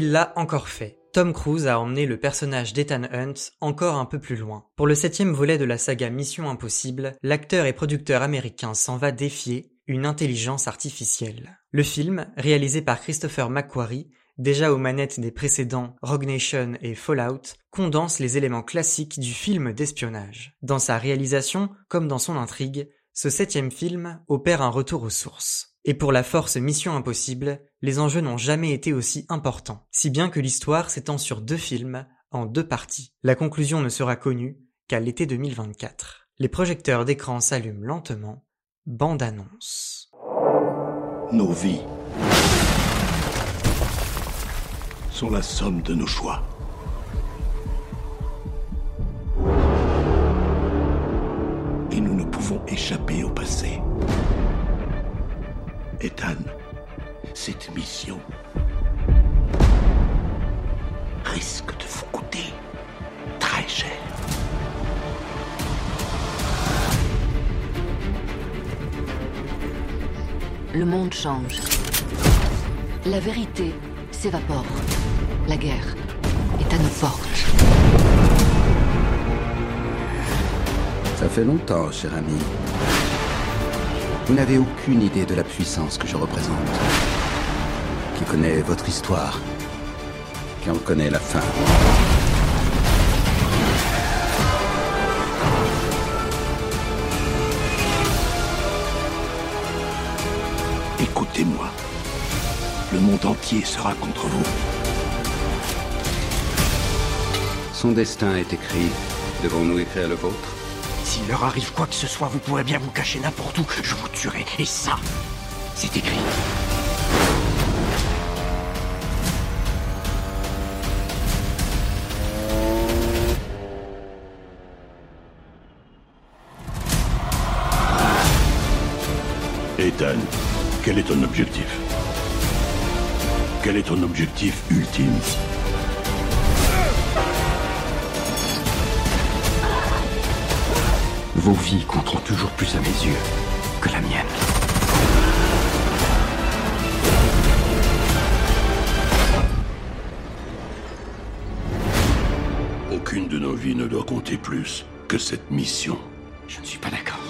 il l'a encore fait. Tom Cruise a emmené le personnage d'Ethan Hunt encore un peu plus loin. Pour le septième volet de la saga Mission Impossible, l'acteur et producteur américain s'en va défier une intelligence artificielle. Le film, réalisé par Christopher McQuarrie, déjà aux manettes des précédents Rogue Nation et Fallout, condense les éléments classiques du film d'espionnage. Dans sa réalisation, comme dans son intrigue, ce septième film opère un retour aux sources. Et pour la force Mission Impossible, les enjeux n'ont jamais été aussi importants, si bien que l'histoire s'étend sur deux films, en deux parties. La conclusion ne sera connue qu'à l'été 2024. Les projecteurs d'écran s'allument lentement. Bande annonce. Nos vies sont la somme de nos choix. Et nous ne pouvons échapper au passé. Ethan, cette mission risque de vous coûter très cher. Le monde change. La vérité s'évapore. La guerre est à nos portes. Ça fait longtemps, cher ami. Vous n'avez aucune idée de la puissance que je représente. Qui connaît votre histoire. Qui en connaît la fin. Écoutez-moi. Le monde entier sera contre vous. Son destin est écrit. Devons-nous écrire le vôtre S'il leur arrive quoi que ce soit, vous pourrez bien vous cacher n'importe où. Je vous tuerai. Et ça, c'est écrit. Ethan, quel est ton objectif? Quel est ton objectif ultime? Vos vies compteront toujours plus à mes yeux que la mienne. Aucune de nos vies ne doit compter plus que cette mission. Je ne suis pas d'accord.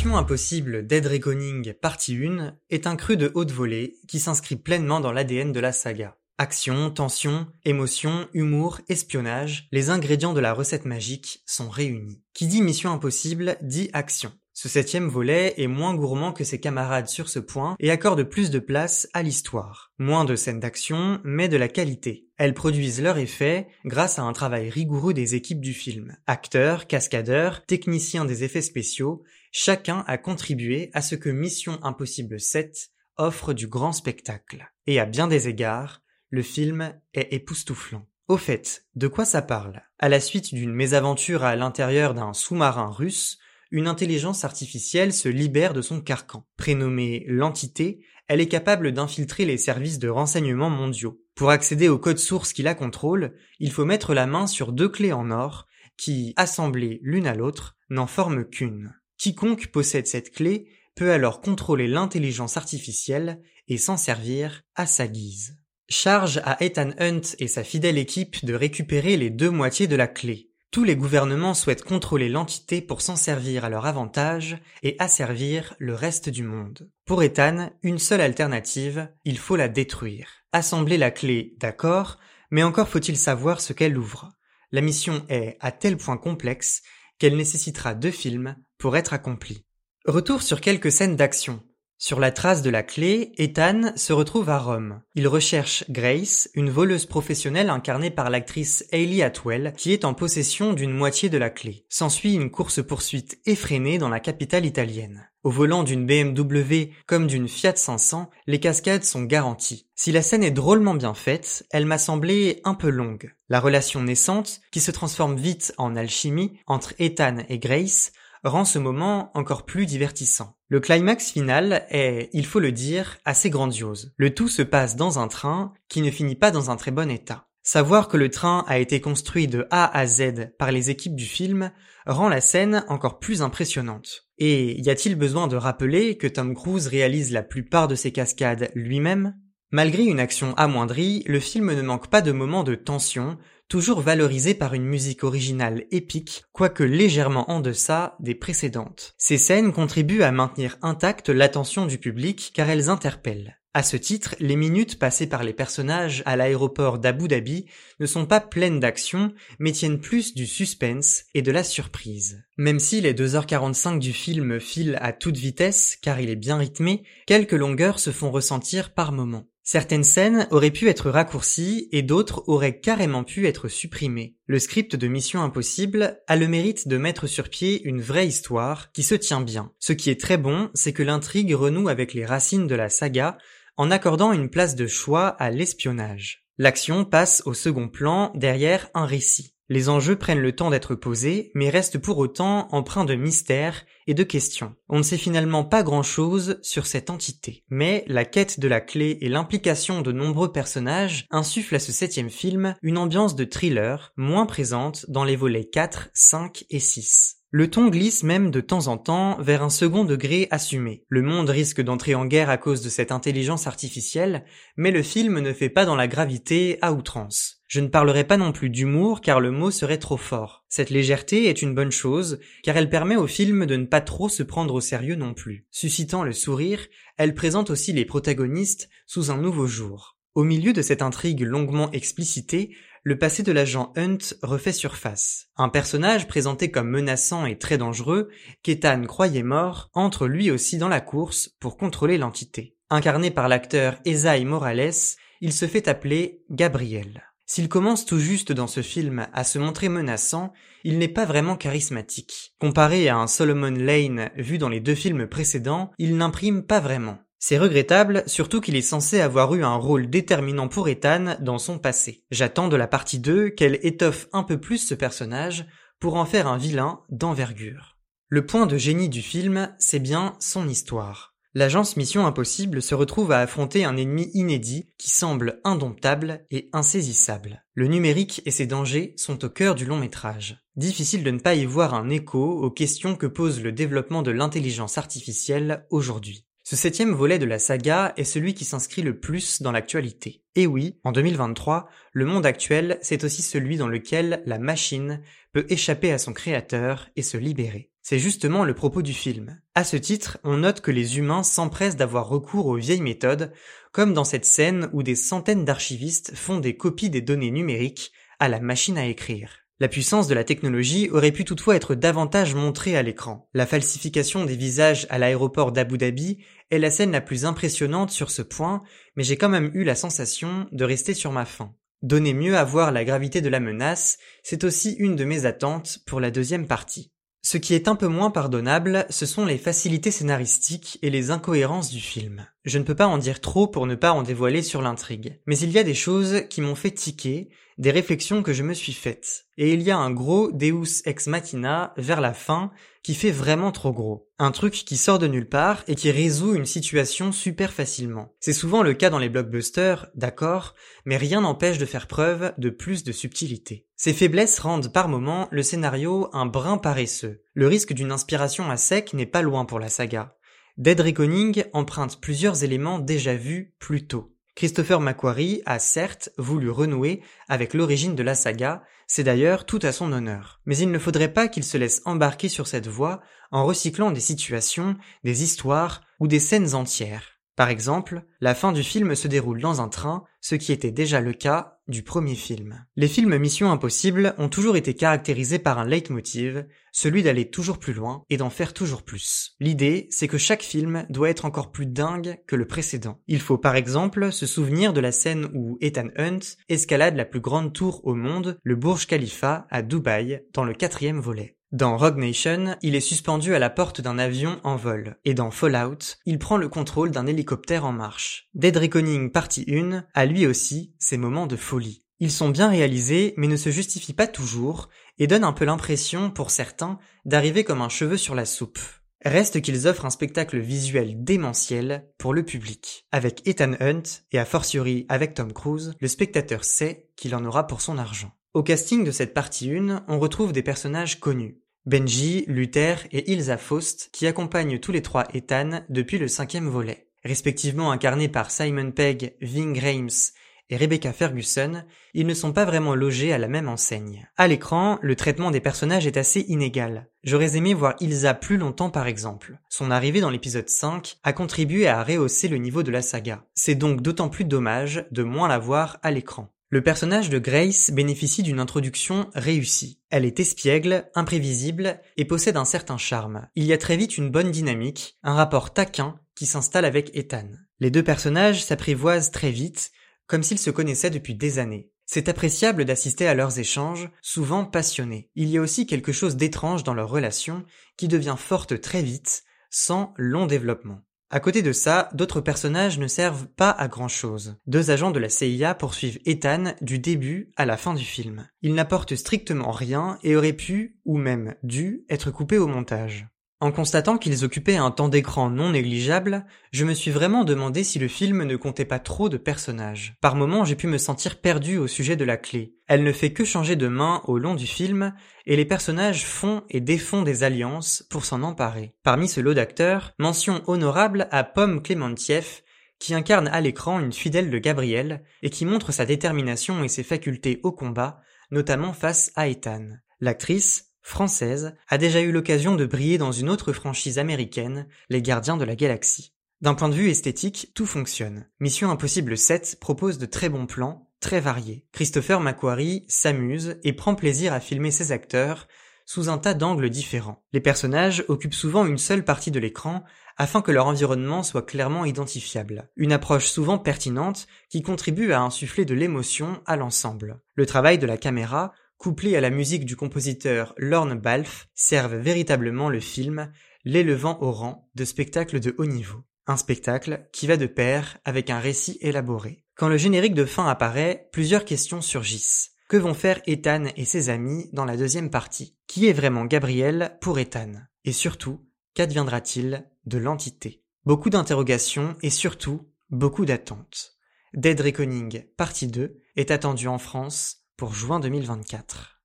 Mission Impossible Dead Reckoning partie 1 est un cru de haute volée qui s'inscrit pleinement dans l'ADN de la saga. Action, tension, émotion, humour, espionnage, les ingrédients de la recette magique sont réunis. Qui dit Mission Impossible dit action. Ce septième volet est moins gourmand que ses camarades sur ce point et accorde plus de place à l'histoire. Moins de scènes d'action, mais de la qualité. Elles produisent leur effet grâce à un travail rigoureux des équipes du film. Acteurs, cascadeurs, techniciens des effets spéciaux, chacun a contribué à ce que Mission Impossible 7 offre du grand spectacle. Et à bien des égards, le film est époustouflant. Au fait, de quoi ça parle? À la suite d'une mésaventure à l'intérieur d'un sous-marin russe, une intelligence artificielle se libère de son carcan. Prénommée l'entité, elle est capable d'infiltrer les services de renseignement mondiaux. Pour accéder au code source qui la contrôle, il faut mettre la main sur deux clés en or qui, assemblées l'une à l'autre, n'en forment qu'une. Quiconque possède cette clé peut alors contrôler l'intelligence artificielle et s'en servir à sa guise. Charge à Ethan Hunt et sa fidèle équipe de récupérer les deux moitiés de la clé. Tous les gouvernements souhaitent contrôler l'entité pour s'en servir à leur avantage et asservir le reste du monde. Pour Ethan, une seule alternative, il faut la détruire. Assembler la clé, d'accord, mais encore faut-il savoir ce qu'elle ouvre. La mission est à tel point complexe qu'elle nécessitera deux films pour être accomplie. Retour sur quelques scènes d'action. Sur la trace de la clé, Ethan se retrouve à Rome. Il recherche Grace, une voleuse professionnelle incarnée par l'actrice Hayley Atwell, qui est en possession d'une moitié de la clé. S'ensuit une course-poursuite effrénée dans la capitale italienne. Au volant d'une BMW comme d'une Fiat 500, les cascades sont garanties. Si la scène est drôlement bien faite, elle m'a semblé un peu longue. La relation naissante, qui se transforme vite en alchimie entre Ethan et Grace, rend ce moment encore plus divertissant. Le climax final est, il faut le dire, assez grandiose. Le tout se passe dans un train qui ne finit pas dans un très bon état. Savoir que le train a été construit de A à Z par les équipes du film rend la scène encore plus impressionnante. Et y a-t-il besoin de rappeler que Tom Cruise réalise la plupart de ses cascades lui-même? Malgré une action amoindrie, le film ne manque pas de moments de tension, toujours valorisés par une musique originale épique, quoique légèrement en deçà des précédentes. Ces scènes contribuent à maintenir intacte l'attention du public car elles interpellent. À ce titre, les minutes passées par les personnages à l'aéroport d'Abu Dhabi ne sont pas pleines d'action, mais tiennent plus du suspense et de la surprise. Même si les 2h45 du film filent à toute vitesse, car il est bien rythmé, quelques longueurs se font ressentir par moments. Certaines scènes auraient pu être raccourcies et d'autres auraient carrément pu être supprimées. Le script de Mission Impossible a le mérite de mettre sur pied une vraie histoire qui se tient bien. Ce qui est très bon, c'est que l'intrigue renoue avec les racines de la saga en accordant une place de choix à l'espionnage. L'action passe au second plan derrière un récit. Les enjeux prennent le temps d'être posés, mais restent pour autant empreints de mystère et de questions. On ne sait finalement pas grand-chose sur cette entité. Mais la quête de la clé et l'implication de nombreux personnages insufflent à ce septième film une ambiance de thriller moins présente dans les volets 4, 5 et 6. Le ton glisse même de temps en temps vers un second degré assumé. Le monde risque d'entrer en guerre à cause de cette intelligence artificielle, mais le film ne fait pas dans la gravité à outrance. Je ne parlerai pas non plus d'humour car le mot serait trop fort. Cette légèreté est une bonne chose car elle permet au film de ne pas trop se prendre au sérieux non plus. Suscitant le sourire, elle présente aussi les protagonistes sous un nouveau jour. Au milieu de cette intrigue longuement explicitée, le passé de l'agent Hunt refait surface. Un personnage présenté comme menaçant et très dangereux, qu'Ethan croyait mort, entre lui aussi dans la course pour contrôler l'entité. Incarné par l'acteur Esaï Morales, il se fait appeler Gabriel. S'il commence tout juste dans ce film à se montrer menaçant, il n'est pas vraiment charismatique. Comparé à un Solomon Lane vu dans les deux films précédents, il n'imprime pas vraiment. C'est regrettable, surtout qu'il est censé avoir eu un rôle déterminant pour Ethan dans son passé. J'attends de la partie 2 qu'elle étoffe un peu plus ce personnage pour en faire un vilain d'envergure. Le point de génie du film, c'est bien son histoire. L'agence Mission Impossible se retrouve à affronter un ennemi inédit qui semble indomptable et insaisissable. Le numérique et ses dangers sont au cœur du long métrage. Difficile de ne pas y voir un écho aux questions que pose le développement de l'intelligence artificielle aujourd'hui. Ce septième volet de la saga est celui qui s'inscrit le plus dans l'actualité. Et oui, en 2023, le monde actuel, c'est aussi celui dans lequel la machine peut échapper à son créateur et se libérer. C'est justement le propos du film. À ce titre, on note que les humains s'empressent d'avoir recours aux vieilles méthodes, comme dans cette scène où des centaines d'archivistes font des copies des données numériques à la machine à écrire. La puissance de la technologie aurait pu toutefois être davantage montrée à l'écran. La falsification des visages à l'aéroport d'Abu Dhabi est la scène la plus impressionnante sur ce point, mais j'ai quand même eu la sensation de rester sur ma faim. Donner mieux à voir la gravité de la menace, c'est aussi une de mes attentes pour la deuxième partie. Ce qui est un peu moins pardonnable, ce sont les facilités scénaristiques et les incohérences du film. Je ne peux pas en dire trop pour ne pas en dévoiler sur l'intrigue. Mais il y a des choses qui m'ont fait tiquer, des réflexions que je me suis faites. Et il y a un gros Deus ex machina vers la fin qui fait vraiment trop gros. Un truc qui sort de nulle part et qui résout une situation super facilement. C'est souvent le cas dans les blockbusters, d'accord, mais rien n'empêche de faire preuve de plus de subtilité. Ces faiblesses rendent par moments le scénario un brin paresseux. Le risque d'une inspiration à sec n'est pas loin pour la saga. Dead Reckoning emprunte plusieurs éléments déjà vus plus tôt. Christopher McQuarrie a certes voulu renouer avec l'origine de la saga, c'est d'ailleurs tout à son honneur. Mais il ne faudrait pas qu'il se laisse embarquer sur cette voie en recyclant des situations, des histoires ou des scènes entières. Par exemple, la fin du film se déroule dans un train, ce qui était déjà le cas du premier film. Les films Mission Impossible ont toujours été caractérisés par un leitmotiv, celui d'aller toujours plus loin et d'en faire toujours plus. L'idée, c'est que chaque film doit être encore plus dingue que le précédent. Il faut par exemple se souvenir de la scène où Ethan Hunt escalade la plus grande tour au monde, le Burj Khalifa, à Dubaï, dans le quatrième volet. Dans Rogue Nation, il est suspendu à la porte d'un avion en vol, et dans Fallout, il prend le contrôle d'un hélicoptère en marche. Dead Reckoning partie 1 a lui aussi ses moments de folie. Ils sont bien réalisés mais ne se justifient pas toujours et donnent un peu l'impression, pour certains, d'arriver comme un cheveu sur la soupe. Reste qu'ils offrent un spectacle visuel démentiel pour le public. Avec Ethan Hunt, et a fortiori avec Tom Cruise, le spectateur sait qu'il en aura pour son argent. Au casting de cette partie 1, on retrouve des personnages connus. Benji, Luther et Ilsa Faust qui accompagnent tous les trois Ethan depuis le cinquième volet. Respectivement incarnés par Simon Pegg, Ving Rhames et Rebecca Ferguson, ils ne sont pas vraiment logés à la même enseigne. À l'écran, le traitement des personnages est assez inégal. J'aurais aimé voir Ilsa plus longtemps par exemple. Son arrivée dans l'épisode 5 a contribué à rehausser le niveau de la saga. C'est donc d'autant plus dommage de moins la voir à l'écran. Le personnage de Grace bénéficie d'une introduction réussie. Elle est espiègle, imprévisible et possède un certain charme. Il y a très vite une bonne dynamique, un rapport taquin qui s'installe avec Ethan. Les deux personnages s'apprivoisent très vite comme s'ils se connaissaient depuis des années. C'est appréciable d'assister à leurs échanges, souvent passionnés. Il y a aussi quelque chose d'étrange dans leur relation qui devient forte très vite, sans long développement. À côté de ça, d'autres personnages ne servent pas à grand chose. Deux agents de la CIA poursuivent Ethan du début à la fin du film. Ils n'apportent strictement rien et auraient pu, ou même dû, être coupés au montage. En constatant qu'ils occupaient un temps d'écran non négligeable, je me suis vraiment demandé si le film ne comptait pas trop de personnages. Par moments, j'ai pu me sentir perdu au sujet de la clé. Elle ne fait que changer de main au long du film, et les personnages font et défont des alliances pour s'en emparer. Parmi ce lot d'acteurs, mention honorable à Pomme Clémentieff, qui incarne à l'écran une fidèle de Gabriel, et qui montre sa détermination et ses facultés au combat, notamment face à Ethan. L'actrice, française, a déjà eu l'occasion de briller dans une autre franchise américaine, Les Gardiens de la Galaxie. D'un point de vue esthétique, tout fonctionne. Mission Impossible 7 propose de très bons plans, très variés. Christopher McQuarrie s'amuse et prend plaisir à filmer ses acteurs sous un tas d'angles différents. Les personnages occupent souvent une seule partie de l'écran afin que leur environnement soit clairement identifiable. Une approche souvent pertinente qui contribue à insuffler de l'émotion à l'ensemble. Le travail de la caméra couplés à la musique du compositeur Lorne Balfe, servent véritablement le film l'élevant au rang de spectacle de haut niveau. Un spectacle qui va de pair avec un récit élaboré. Quand le générique de fin apparaît, plusieurs questions surgissent. Que vont faire Ethan et ses amis dans la deuxième partie? Qui est vraiment Gabriel pour Ethan? Et surtout, qu'adviendra-t-il de l'entité? Beaucoup d'interrogations et surtout beaucoup d'attentes. Dead Reckoning, partie 2, est attendu en France juin 2024.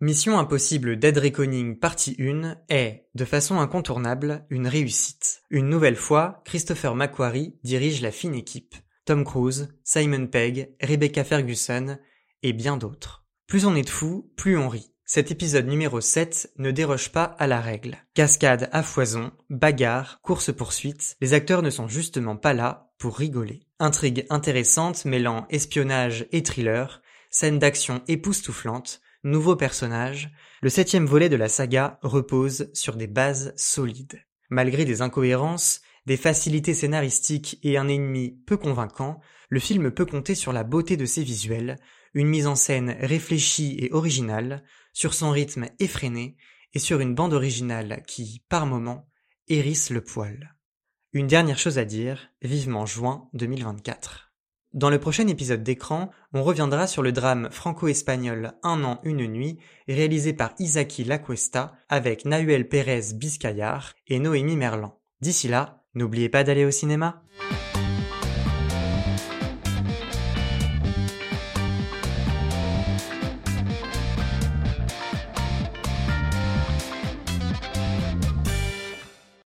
Mission Impossible Dead Reckoning partie 1 est, de façon incontournable, une réussite. Une nouvelle fois, Christopher McQuarrie dirige la fine équipe. Tom Cruise, Simon Pegg, Rebecca Ferguson et bien d'autres. Plus on est de fous, plus on rit. Cet épisode numéro 7 ne déroge pas à la règle. Cascade à foison, bagarre, course-poursuite, les acteurs ne sont justement pas là pour rigoler. Intrigue intéressante mêlant espionnage et thriller, scène d'action époustouflante, nouveaux personnages, le septième volet de la saga repose sur des bases solides. Malgré des incohérences, des facilités scénaristiques et un ennemi peu convaincant, le film peut compter sur la beauté de ses visuels, une mise en scène réfléchie et originale, sur son rythme effréné et sur une bande originale qui, par moments, hérisse le poil. Une dernière chose à dire, vivement juin 2024. Dans le prochain épisode d'écran, on reviendra sur le drame franco-espagnol Un an, une nuit, réalisé par Isaki Lacuesta avec Nahuel Pérez Biscayar et Noémie Merlan. D'ici là, n'oubliez pas d'aller au cinéma.